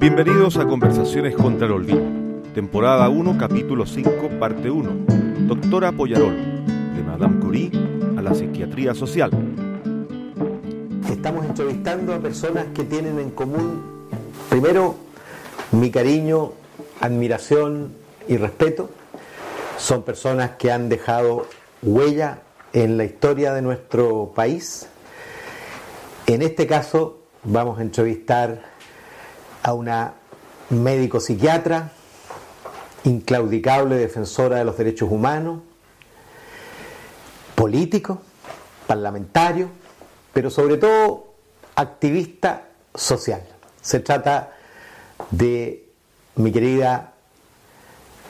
Bienvenidos a Conversaciones contra el Olvido, temporada 1, capítulo 5, parte 1. Doctora Poyarol, de Madame Curie a la psiquiatría social. Estamos entrevistando a personas que tienen en común, primero, mi cariño, admiración y respeto. Son personas que han dejado huella en la historia de nuestro país. En este caso vamos a entrevistar a una médico psiquiatra, inclaudicable defensora de los derechos humanos, político, parlamentario, pero sobre todo activista social. Se trata de mi querida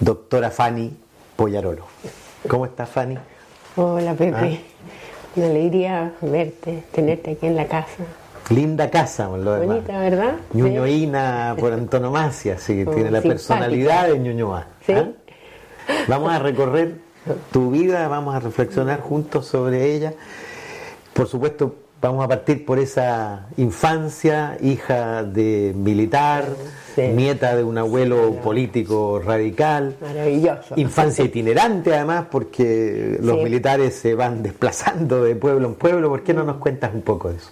doctora Fanny Poyarolo. ¿Cómo estás, Fanny? Hola, Pepe. Una alegría verte, tenerte aquí en la casa. Linda casa, lo demás. Bonita, ¿verdad? Ñuñoína por antonomasia, sí, Oh, tiene la simpática. personalidad de Ñuñoa. Sí. ¿ah? Vamos a recorrer tu vida, vamos a reflexionar juntos sobre ella. Por supuesto, vamos a partir por esa infancia, hija de militar, Sí. nieta de un abuelo político radical. Maravilloso. Infancia itinerante además, porque los Sí. militares se van desplazando de pueblo en pueblo. ¿Por qué no nos cuentas un poco de eso?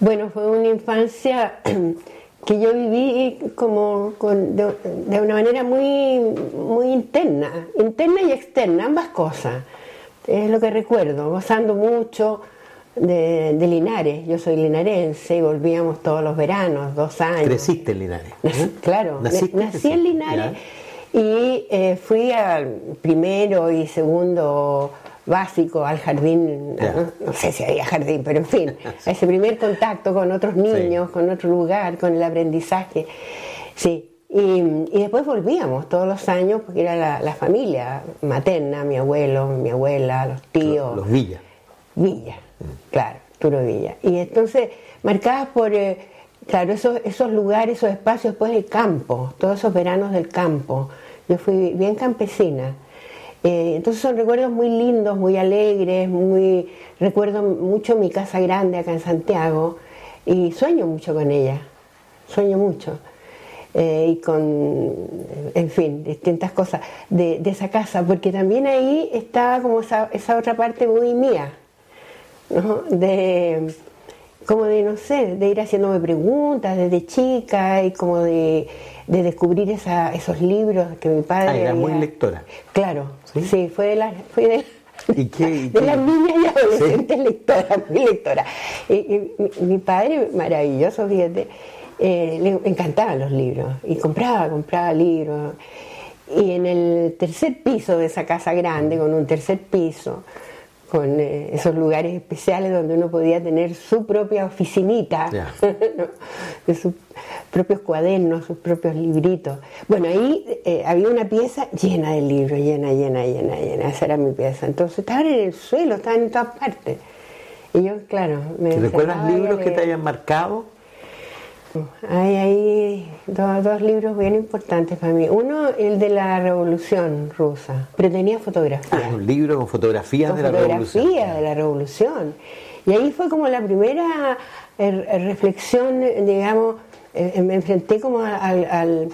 Bueno, fue una infancia que yo viví como con- de, de una manera muy, muy interna, interna y externa, ambas cosas. Es lo que recuerdo, gozando mucho de, de Linares. Yo soy linarense y volvíamos todos los veranos, dos años. Creciste en Linares. Nací- ¿eh? claro, ¿Naciste? nací en Linares y eh, fui al primero y segundo básico al jardín, no, no sé si había jardín, pero en fin, a ese primer contacto con otros niños, con otro lugar, con el aprendizaje. Sí, y, y después volvíamos todos los años porque era la, la familia materna, mi abuelo, mi abuela, los tíos. Los Villas. Villa, claro, Arturo Villa. Y entonces, marcadas por, eh, claro, esos, esos lugares, esos espacios, después el campo, todos esos veranos del campo. Yo fui bien campesina. Eh, entonces son recuerdos muy lindos, muy alegres, muy recuerdo mucho mi casa grande acá en Santiago y sueño mucho con ella, sueño mucho. Eh, y con, en fin, distintas cosas de, esa casa, porque también ahí estaba como esa, esa otra parte muy mía, ¿no? de como de no sé, de ir haciéndome preguntas desde chica y como de, de descubrir esa, esos libros que mi padre Ah, era había- muy lectora. Claro, ¿Sí? sí, fue de las fue de, ¿Y qué- y de qué? las niñas y adolescentes lectoras, muy lectora. Y, y mi, mi padre, maravilloso, fíjate, eh, le encantaban los libros y compraba, compraba libros. Y en el tercer piso de esa casa grande, con un tercer piso, con eh, esos lugares especiales donde uno podía tener su propia oficinita, Ya. ¿no? de sus propios cuadernos, sus propios libritos. Bueno, ahí eh, había una pieza llena de libros, llena, llena, llena, llena. Esa era mi pieza. Entonces estaban en el suelo, estaban en todas partes. Y yo, claro, me ¿Te ¿Recuerdas libros que te hayan marcado? Hay ahí dos, dos libros bien importantes para mí. Uno, el de la Revolución Rusa, pero tenía fotografías. Ah, un libro con fotografías con de la revolución. de la revolución. Y ahí fue como la primera eh, reflexión, eh, digamos, eh, me enfrenté como al, al,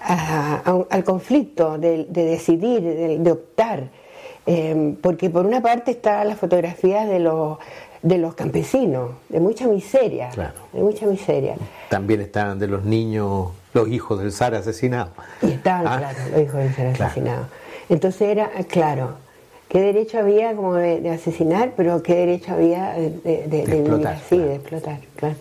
a- conflicto de, de decidir, de, de optar. Eh, porque por una parte estaban las fotografías de los, de los campesinos, de mucha miseria, Claro. de mucha miseria. También estaban de los niños, los hijos del zar asesinado. Y estaban, Ah, claro, los hijos de ser claro. asesinados. Entonces era, claro, ¿qué derecho había como de, de asesinar, pero qué derecho había de, de, de- de explotar, vivir así, claro. de explotar, claro.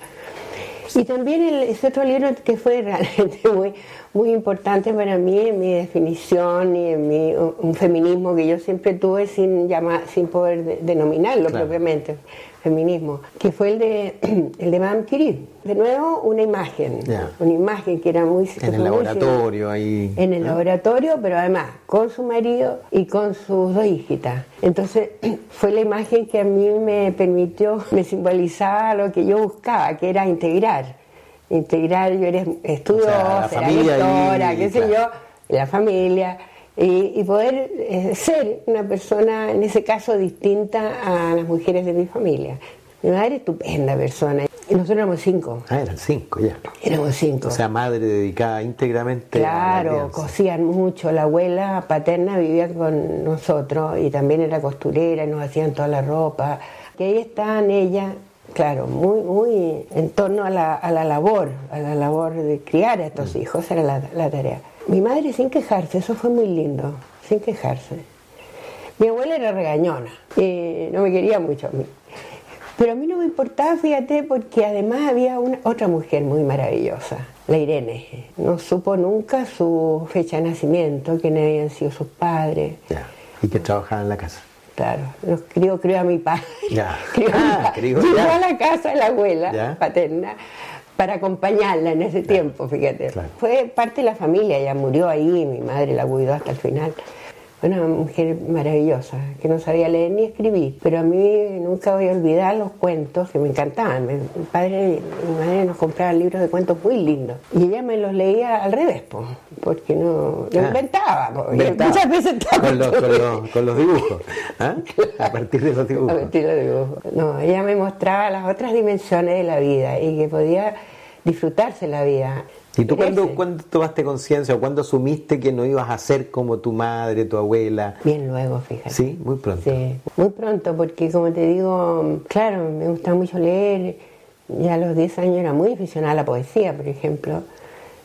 Y también el, ese otro libro que fue realmente muy, muy importante para mí en mi definición y en mi, un, un feminismo que yo siempre tuve sin llamar, sin poder de- denominarlo Claro. propiamente, feminismo, que fue el de el de Madame Curie. De nuevo, una imagen, una imagen que era muy En el laboratorio ahí. en el ¿no? laboratorio, pero además con su marido y con sus dos hijitas. Entonces fue la imagen que a mí me permitió, me simbolizaba lo que yo buscaba, que era integrar. Integrar, yo era estudiosa, la era lectora, qué sé yo, la familia. Y, y poder eh, ser una persona, en ese caso, distinta a las mujeres de mi familia. Mi madre, estupenda persona. Y nosotros éramos cinco. Ah, eran cinco ya. Éramos cinco. O sea, madre dedicada íntegramente a la Claro, cosían mucho. La abuela paterna vivía con nosotros y también era costurera y nos hacían toda la ropa. Que ahí estaban ella, claro, muy, muy en torno a la, a la labor, a la labor de criar a estos Mm. hijos, era la, la tarea. Mi madre sin quejarse, eso fue muy lindo, sin quejarse. Mi abuela era regañona, y no me quería mucho a mí. Pero a mí no me importaba, fíjate, porque además había una, otra mujer muy maravillosa, la Irene. No supo nunca su fecha de nacimiento, quiénes habían sido sus padres. Ya. Y que trabajaba en la casa. Claro, los crió, crió a mi padre. Ya. Crió a mi Ah, padre. crió, ya. a la casa de la abuela Ya. paterna para acompañarla en ese tiempo, fíjate. claro. Fue parte de la familia, ella murió ahí, mi madre la cuidó hasta el final. Una mujer maravillosa, que no sabía leer ni escribir, pero a mí nunca voy a olvidar los cuentos que me encantaban. Mi padre y mi madre nos compraban libros de cuentos muy lindos y ella me los leía al revés, po, porque no lo Ah, inventaba. po, inventaba. Muchas veces Con los, con los- con los dibujos. ¿ah? A partir de los a dibujos. vestir los dibujos. No, ella me mostraba las otras dimensiones de la vida y que podía disfrutarse la vida. ¿Y tú cuándo, cuándo tomaste conciencia o cuándo asumiste que no ibas a ser como tu madre, tu abuela? Bien luego, fíjate. Sí, muy pronto. Sí, muy pronto, porque como te digo, claro, me gusta mucho leer. Ya a los 10 años era muy aficionada a la poesía, por ejemplo.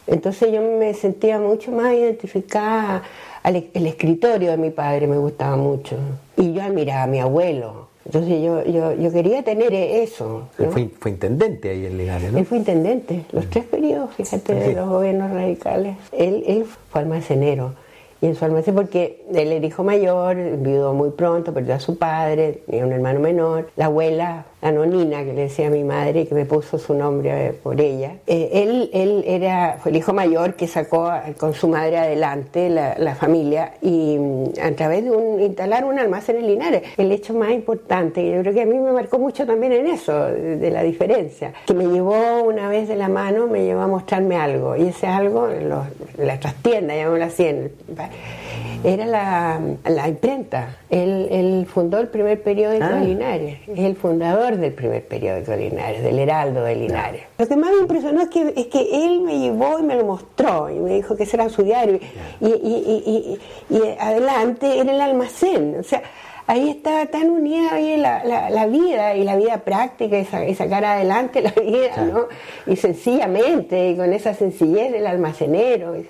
Entonces yo me sentía mucho más identificada al el escritorio de mi padre, me gustaba mucho. Y yo admiraba a mi abuelo. Entonces yo, yo, yo quería tener eso. ¿no? Fue, fue intendente ahí en Linares, ¿no? Él fue intendente, los tres periodos, fíjate, de los gobiernos radicales. Él, él fue almacenero. Y en su almacén, porque él era hijo mayor, viudó muy pronto, perdió a su padre, tenía un hermano menor. La abuela, la nonina, que le decía a mi madre, que me puso su nombre eh, por ella. eh, él, él era, fue el hijo mayor que sacó con su madre adelante la, la familia y mm, a través de un, instalar un almacén en Linares. El hecho más importante, y yo creo que a mí me marcó mucho también en eso, de, la diferencia, que me llevó una vez de la mano, me llevó a mostrarme algo, y ese algo, los- en la trastienda, llamémoslo así, en era la, la imprenta. Él, él fundó el primer periódico Ah. de Linares, es el fundador del primer periódico de Linares, del Heraldo de Linares. Lo que más me impresionó es que, es que él me llevó y me lo mostró, y me dijo que ese era su diario, y, y, y- y- y adelante era el almacén, o sea, ahí estaba tan unida oye, la, la- la vida y la vida práctica y, sa- y sacar adelante la vida, ¿no? Y sencillamente, y con esa sencillez del almacenero. y,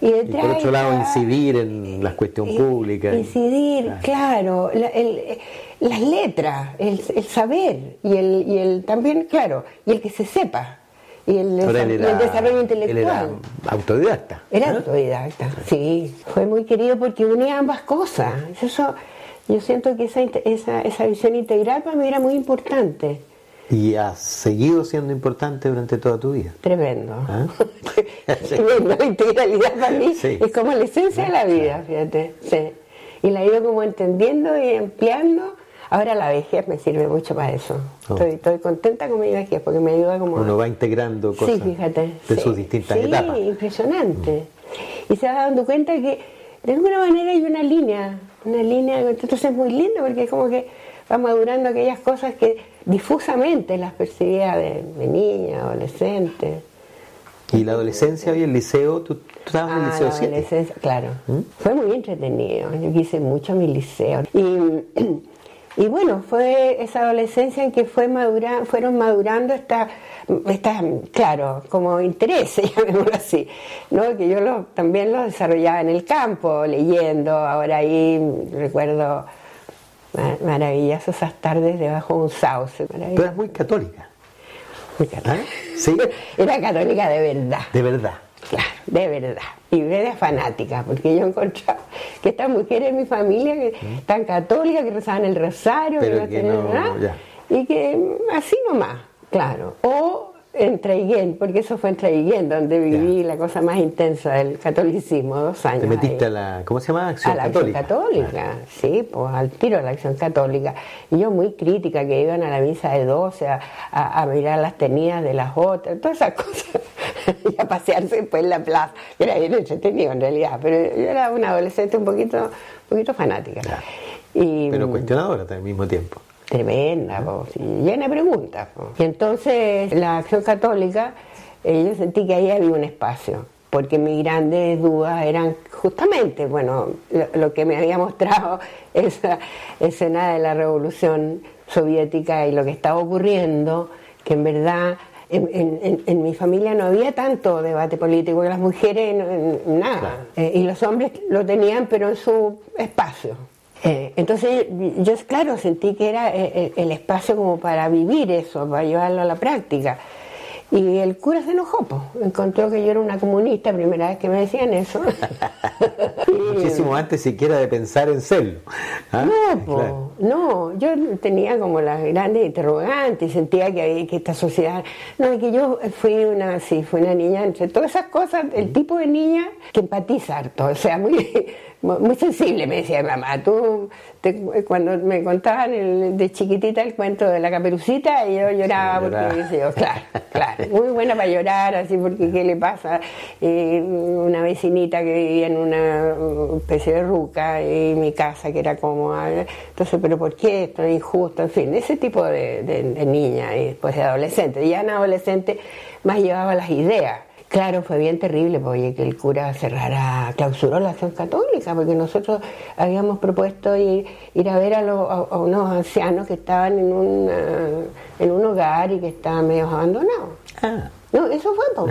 Y detrás por otro lado, estaba- incidir en la cuestión eh, pública. Incidir, claro, la- el- las letras, el, el saber y el, y el también, claro, y el que se sepa. Y el, él el desarrollo Él intelectual. era autodidacta. Era autodidacta, sí. Fue muy querido porque unía ambas cosas. Eso, yo siento que esa, esa, esa visión integral para mí era muy importante. Y ha seguido siendo importante durante toda tu vida. Tremendo. ¿Ah? Tremendo. La integralidad para mí Sí. es como la esencia de la vida, fíjate. Sí. Y la he ido como entendiendo y ampliando. Ahora la vejez me sirve mucho para eso. Oh. Estoy, estoy contenta con mi vejez porque me ayuda como... Uno va integrando cosas Sí, fíjate. de sí. sus distintas Sí, etapas. impresionante. Y se va dando cuenta que de alguna manera hay una línea, una línea, entonces es muy lindo porque es como que va madurando aquellas cosas que difusamente las percibía de, de niña, adolescente. Y la adolescencia y el liceo, tú, tú estabas en el Ah, liceo la 7. adolescencia, claro. ¿Mm? Fue muy entretenido. Yo quise mucho mi liceo. Y, y bueno, fue esa adolescencia en que fue madura, fueron madurando estas, estas, claro, como intereses, llamémoslo así, ¿no? que yo lo- también los desarrollaba en el campo, leyendo. Ahora ahí recuerdo maravillosas esas tardes debajo de un sauce. Maravilloso. eras muy católica, Muy católica. ¿ah? Sí, Era católica de verdad. de verdad. Claro, de verdad. Y de fanática, porque yo encontraba que estas mujeres en mi familia, que tan católicas, que rezaban el rosario, Pero no que tenían no, nada, ya. y que mm, así nomás, claro. O en Traiguén, porque eso fue en Traiguén, donde viví la cosa más intensa del catolicismo, dos años. Te metiste ahí. a la, ¿cómo se llama? Acción a la católica. acción católica, sí, pues al tiro a la acción católica. Y yo muy crítica que iban a la misa de 12 a, a- a mirar las tenidas de las otras, todas esas cosas. y a pasearse después en la plaza, era bien entretenido en realidad, pero yo era una adolescente un poquito, un poquito fanática. Y, Pero cuestionadora al mismo tiempo. Tremenda, po, sí, llena de preguntas. Y entonces la acción católica, eh, yo sentí que ahí había un espacio, porque mis grandes dudas eran justamente, bueno, lo, lo que me había mostrado esa escena de la revolución soviética y lo que estaba ocurriendo, que en verdad en, en- en mi familia no había tanto debate político, que las mujeres nada, Eh, y los hombres lo tenían, pero en su espacio. Eh, entonces yo, claro, sentí que era eh, el, el espacio como para vivir eso, para llevarlo a la práctica. Y el cura se enojó, po. encontró que yo era una comunista, primera vez que me decían eso. Muchísimo antes siquiera de pensar en serlo. ¿Ah? No, po, Claro. no, yo tenía como las grandes interrogantes sentía que, había- que esta sociedad, no, que yo fui una, sí, fui una niña, entre todas esas cosas, el tipo de niña que empatiza harto, o sea, muy, muy sensible, me decía mamá, tú, te- cuando me contaban el- de chiquitita el cuento de la caperucita, y yo lloraba Sí, porque decía, yo, claro, claro, muy buena para llorar, así, porque ¿qué le pasa? Eh, una vecinita que vivía en una especie de ruca y mi casa que era cómoda, entonces, pero ¿por qué esto es injusto? En fin, ese tipo de, de- de niña y después de adolescente. Ya en adolescente más llevaba las ideas. Claro, fue bien terrible porque que el cura cerrara, clausuró la acción católica, porque nosotros habíamos propuesto ir, ir a ver a, los- a- a unos ancianos que estaban en, una- en un hogar y que estaban medio abandonados. Ah, No, eso fue po.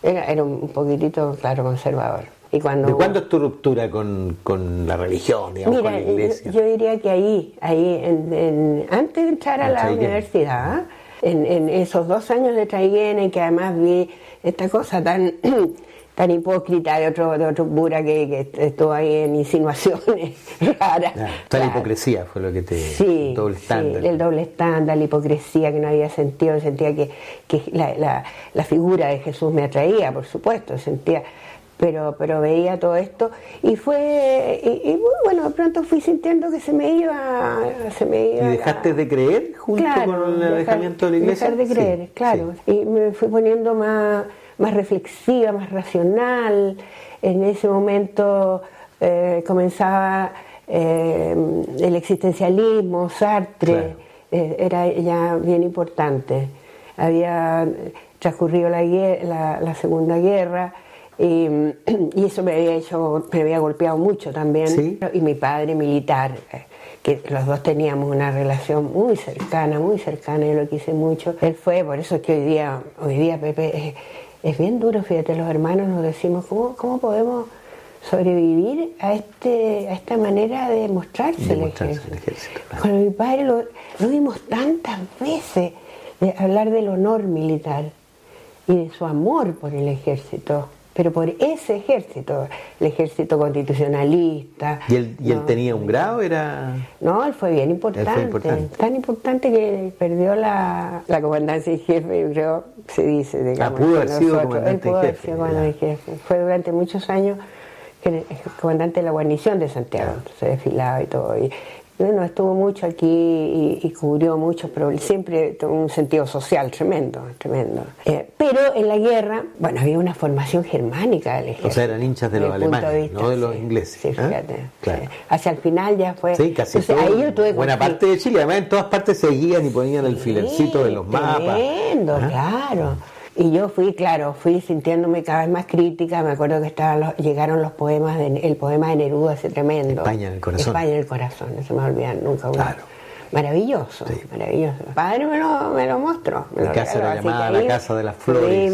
Era, era un poquitito, claro, conservador. Y cuando ¿De cuándo es tu ruptura con, con la religión, digamos, Mira, con la yo, iglesia? yo diría que ahí, ahí en- en- antes de entrar a la universidad, en, en esos dos años de Traiguén, en que además vi esta cosa tan tan hipócrita de otro, de otro cura que, que estuvo ahí en insinuaciones raras. Claro, toda la hipocresía fue lo que te... Sí, doble sí, estándar. el doble estándar, la hipocresía que no había sentido, sentía que, que la, la- la figura de Jesús me atraía, por supuesto, sentía, pero, pero veía todo esto y fue, y, y bueno, de pronto fui sintiendo que se me iba, se me ¿Y iba dejaste la- de creer junto Claro, con el dejar- alejamiento de la iglesia? Dejar de creer, Sí, claro. sí. Y me fui poniendo más, más reflexiva, más racional. En ese momento eh, comenzaba eh, el existencialismo, Sartre, Claro. eh, era ya bien importante. Había transcurrido la, la, la Segunda Guerra. Y, y eso me había hecho, me había golpeado mucho también. Sí. Y mi padre militar, eh, que los dos teníamos una relación muy cercana, muy cercana, yo lo quise mucho. Él fue, por eso es que hoy día, hoy día Pepe, es, es bien duro, fíjate, los hermanos nos decimos, ¿cómo, cómo podemos sobrevivir a este a esta manera de mostrarse, De el ejército? el ejército, claro. Con mi padre lo, lo vimos tantas veces de hablar del honor militar y de su amor por el ejército, pero por ese ejército, el ejército constitucionalista. ¿Y él, y él ¿no? tenía un grado? Era... No, él fue bien importante, importante. tan importante que perdió la, la comandancia en jefe, creo, se dice, digamos. Ah, pudo haber sido comandante él pudo en haber jefe, sido en jefe. Fue durante muchos años comandante de la guarnición de Santiago, se desfilaba y todo. Y, bueno, estuvo mucho aquí y, y cubrió muchos problemas, siempre tuvo un sentido social tremendo, tremendo. Eh, pero en la guerra, bueno, había una formación germánica del ejército. sea, eran hinchas de los alemanes, no de los sí. ingleses, Sí, ¿ah? fíjate. Claro. sí. Hacia el final ya fue. Sí, casi Entonces, todo- ahí yo tuve buena parte de Chile, además en todas partes seguían y ponían el filercito de los mapas. Tremendo, ¿Ah? claro. Y yo fui, claro, fui sintiéndome cada vez más crítica. Me acuerdo que estaban los- llegaron los poemas, de, el poema de Neruda, ese tremendo. España en el corazón. España en el corazón, no se me va a olvidar nunca. uno. Claro. Maravilloso, Sí. maravilloso. Padre me lo, me lo mostró. me Mi lo casa regaló, era llamada la Casa de las Flores,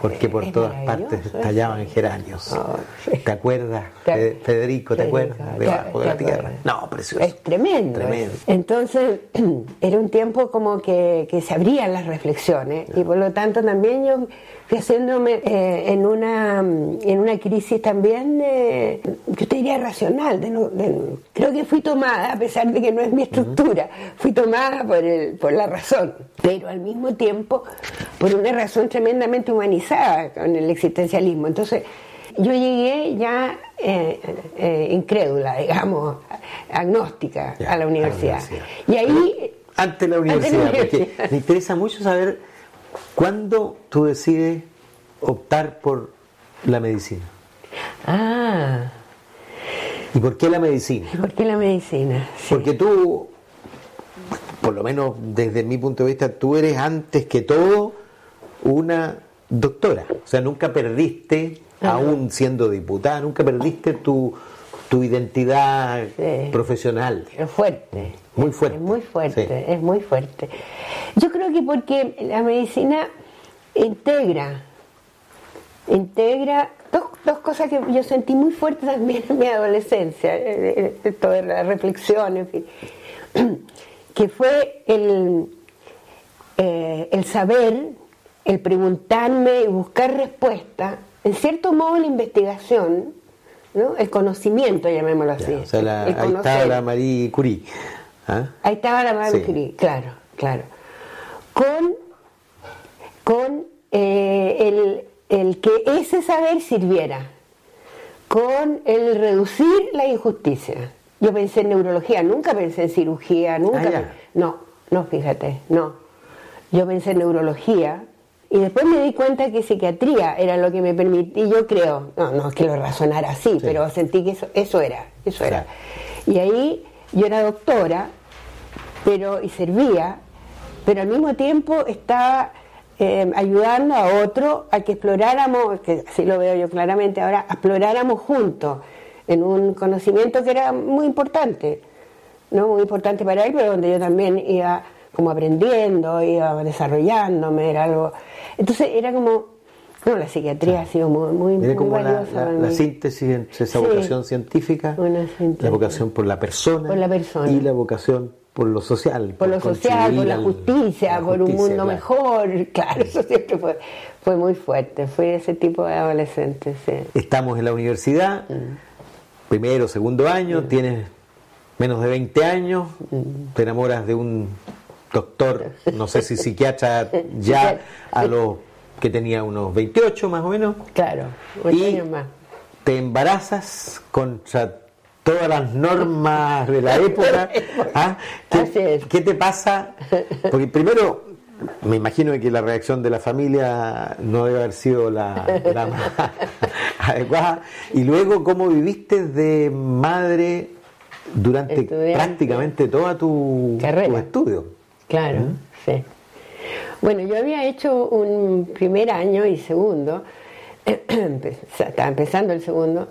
porque por todas partes estallaban geranios. Oh, sí. ¿Te acuerdas, Te- Federico? ¿Te acuerdas? te- Debajo de la tierra. No, precioso. Es tremendo. Tremendo. eso. Entonces, era un tiempo como que, que se abrían las reflexiones y por lo tanto también yo fui haciéndome eh, en, una, en una crisis también, eh, yo te diría racional. de no- de- creo que fui tomada, a pesar de que no es mi estructura, fui tomada por, el, por la razón, pero al mismo tiempo por una razón tremendamente humanizada con el existencialismo. Entonces, yo llegué ya eh, eh, incrédula, digamos, agnóstica Ya, a la universidad. a la universidad. Y ahí... Ante la Ante la universidad, porque universidad. me interesa mucho saber cuándo tú decides optar por la medicina. Ah, ¿Y por qué la medicina? ¿y por qué la medicina? Sí. Porque tú por lo menos desde mi punto de vista, tú eres antes que todo una doctora. O sea, nunca perdiste, aún siendo diputada, nunca perdiste tu, tu identidad Sí. profesional. Es fuerte. Muy fuerte. Es muy fuerte, Sí. es muy fuerte. Yo creo que porque la medicina integra, integra dos, dos cosas que yo sentí muy fuertes también en mi adolescencia, eh, eh, toda la reflexión, en fin, que fue el, eh, el saber, el preguntarme y buscar respuesta, en cierto modo la investigación, ¿no? el conocimiento, llamémoslo así. Ya, o sea, la- el ahí conocer. la Marie Curie. ¿ah? Ahí estaba la Marie Sí. Curie, claro, claro. Con, con eh, el, el que ese saber sirviera, con el reducir la injusticia. Yo pensé en neurología, nunca pensé en cirugía, nunca. Ah, no, no, fíjate, no. Yo pensé en neurología y después me di cuenta que psiquiatría era lo que me permitía, y yo creo, no, no es que lo razonara así, pero sentí que eso, eso era, eso era. Y ahí yo era doctora, pero y servía, pero al mismo tiempo estaba eh, ayudando a otro a que exploráramos, que así lo veo yo claramente ahora, exploráramos juntos en un conocimiento que era muy importante, no muy importante para él, pero donde yo también iba como aprendiendo, iba desarrollándome, era algo. Entonces era como, no, la psiquiatría ha sido muy, muy, como valiosa la- síntesis entre esa Sí. vocación científica, la vocación por la persona, Por la persona. y la vocación por lo social. por lo social, por la justicia, la por un mundo claro. mejor, claro, eso siempre fue, fue muy fuerte, fue ese tipo de adolescente, sí. Estamos en la universidad, primero, segundo año, tienes menos de 20 años, te enamoras de un doctor, no sé si psiquiatra, ya a los que tenía unos 28 más o menos, Claro, ocho y años más. te embarazas contra todas las normas de la época. ¿ah? Así ¿Qué, es. qué te pasa? Porque primero, me imagino que la reacción de la familia no debe haber sido la, la más adecuada. Y luego, ¿cómo viviste de madre durante Estudiante. prácticamente toda tu, Carrera. tu estudio? Claro, sí. Bueno, yo había hecho un primer año y segundo, estaba empezando el segundo,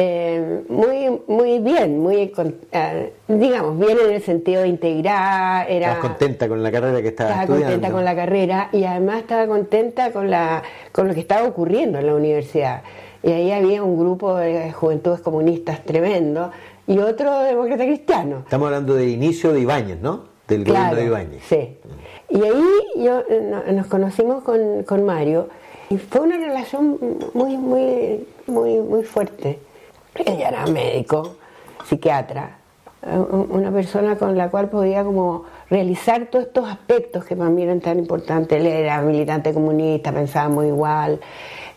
eh, muy, muy bien, muy, eh, digamos, bien en el sentido de integrar, era... ¿Estabas contenta con la carrera que estabas Estaba estudiando? contenta con la carrera y además estaba contenta con, la, con lo que estaba ocurriendo en la universidad. Y ahí había un grupo de juventudes comunistas tremendo y otro demócrata cristiano. Estamos hablando de inicio de Ibáñez, ¿no? Del gobierno de Ibáñez. Sí. Y ahí yo, no- nos conocimos con, con Mario y fue una relación muy, muy, muy, muy fuerte. Ella era médico, psiquiatra, un- una persona con la cual podía como realizar todos estos aspectos que para mí eran tan importantes. Él era militante comunista, pensábamos igual,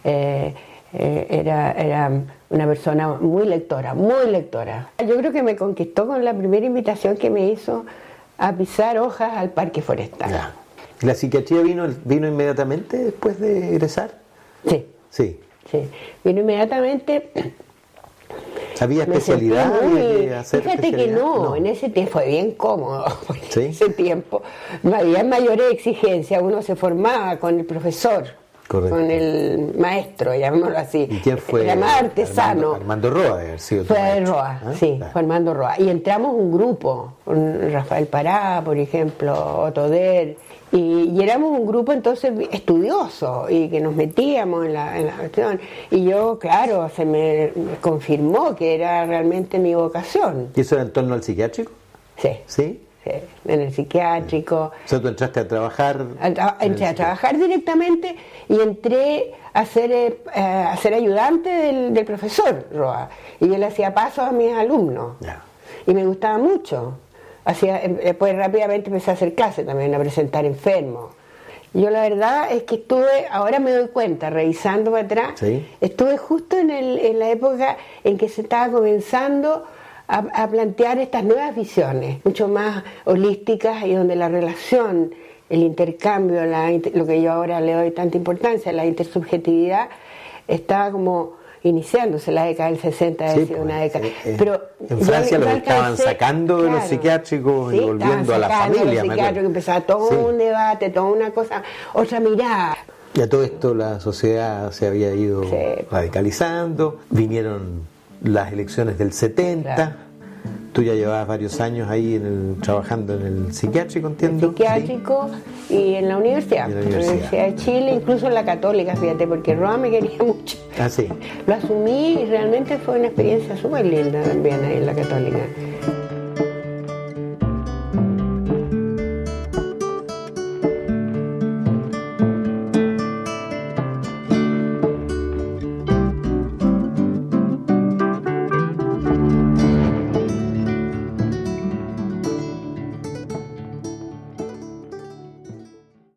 eh, eh, era, era una persona muy lectora, muy lectora. Yo creo que me conquistó con la primera invitación que me hizo a pisar hojas al parque forestal. Ya. ¿La psiquiatría vino, vino inmediatamente después de egresar? Sí, Sí. sí. Vino inmediatamente. ¿Había especialidad? muy- ¿Había que hacer Fíjate que no, en ese tiempo fue bien cómodo, porque ¿Sí? en ese tiempo no había mayores exigencias, uno se formaba con el profesor, Correcto. con el maestro, llamémoslo así. ¿Y quién fue? Más artesano. Armando, Armando Roa haber sido Fue Roa, ¿ah? sí, Claro. fue Armando Roa. Y entramos un grupo, Rafael Pará, por ejemplo, Otoder, y, y éramos un grupo entonces estudioso y que nos metíamos en la, en la cuestión. Y yo, claro, se me, confirmó que era realmente mi vocación. ¿Y eso era en torno al psiquiátrico? Sí, ¿Sí? sí, en el psiquiátrico. O sea, tú entraste a trabajar. A tra- entré a trabajar directamente y entré a ser, eh, a ser ayudante del, del profesor Roa. Y yo le hacía paso a mis alumnos. Ya. Y me gustaba mucho. Hacía, em- después rápidamente empecé a hacer clases también, a presentar enfermos. Yo la verdad es que estuve, ahora me doy cuenta, revisando para atrás, Sí. estuve justo en, el- en la época en que se estaba comenzando a, a plantear estas nuevas visiones, mucho más holísticas y donde la relación, el intercambio, la lo que yo ahora le doy tanta importancia, la intersubjetividad, estaba como iniciándose la década del 60, ha Sí, sido pues, una década. eh, eh, Pero en Francia los estaban sacando de los psiquiátricos y volviendo a la familia, Los me empezaba todo Sí. un debate, toda una cosa, otra mirada. Y a todo esto la sociedad se había ido radicalizando, vinieron las elecciones del 70, Claro. Tú ya llevabas varios años ahí en el- trabajando en el psiquiátrico, entiendo. psiquiátrico y en la universidad, en la en la universidad. Universidad de Chile, incluso en la católica, fíjate, porque Roa me quería mucho. Ah, sí. Lo asumí y realmente fue una experiencia súper linda también ahí en la católica.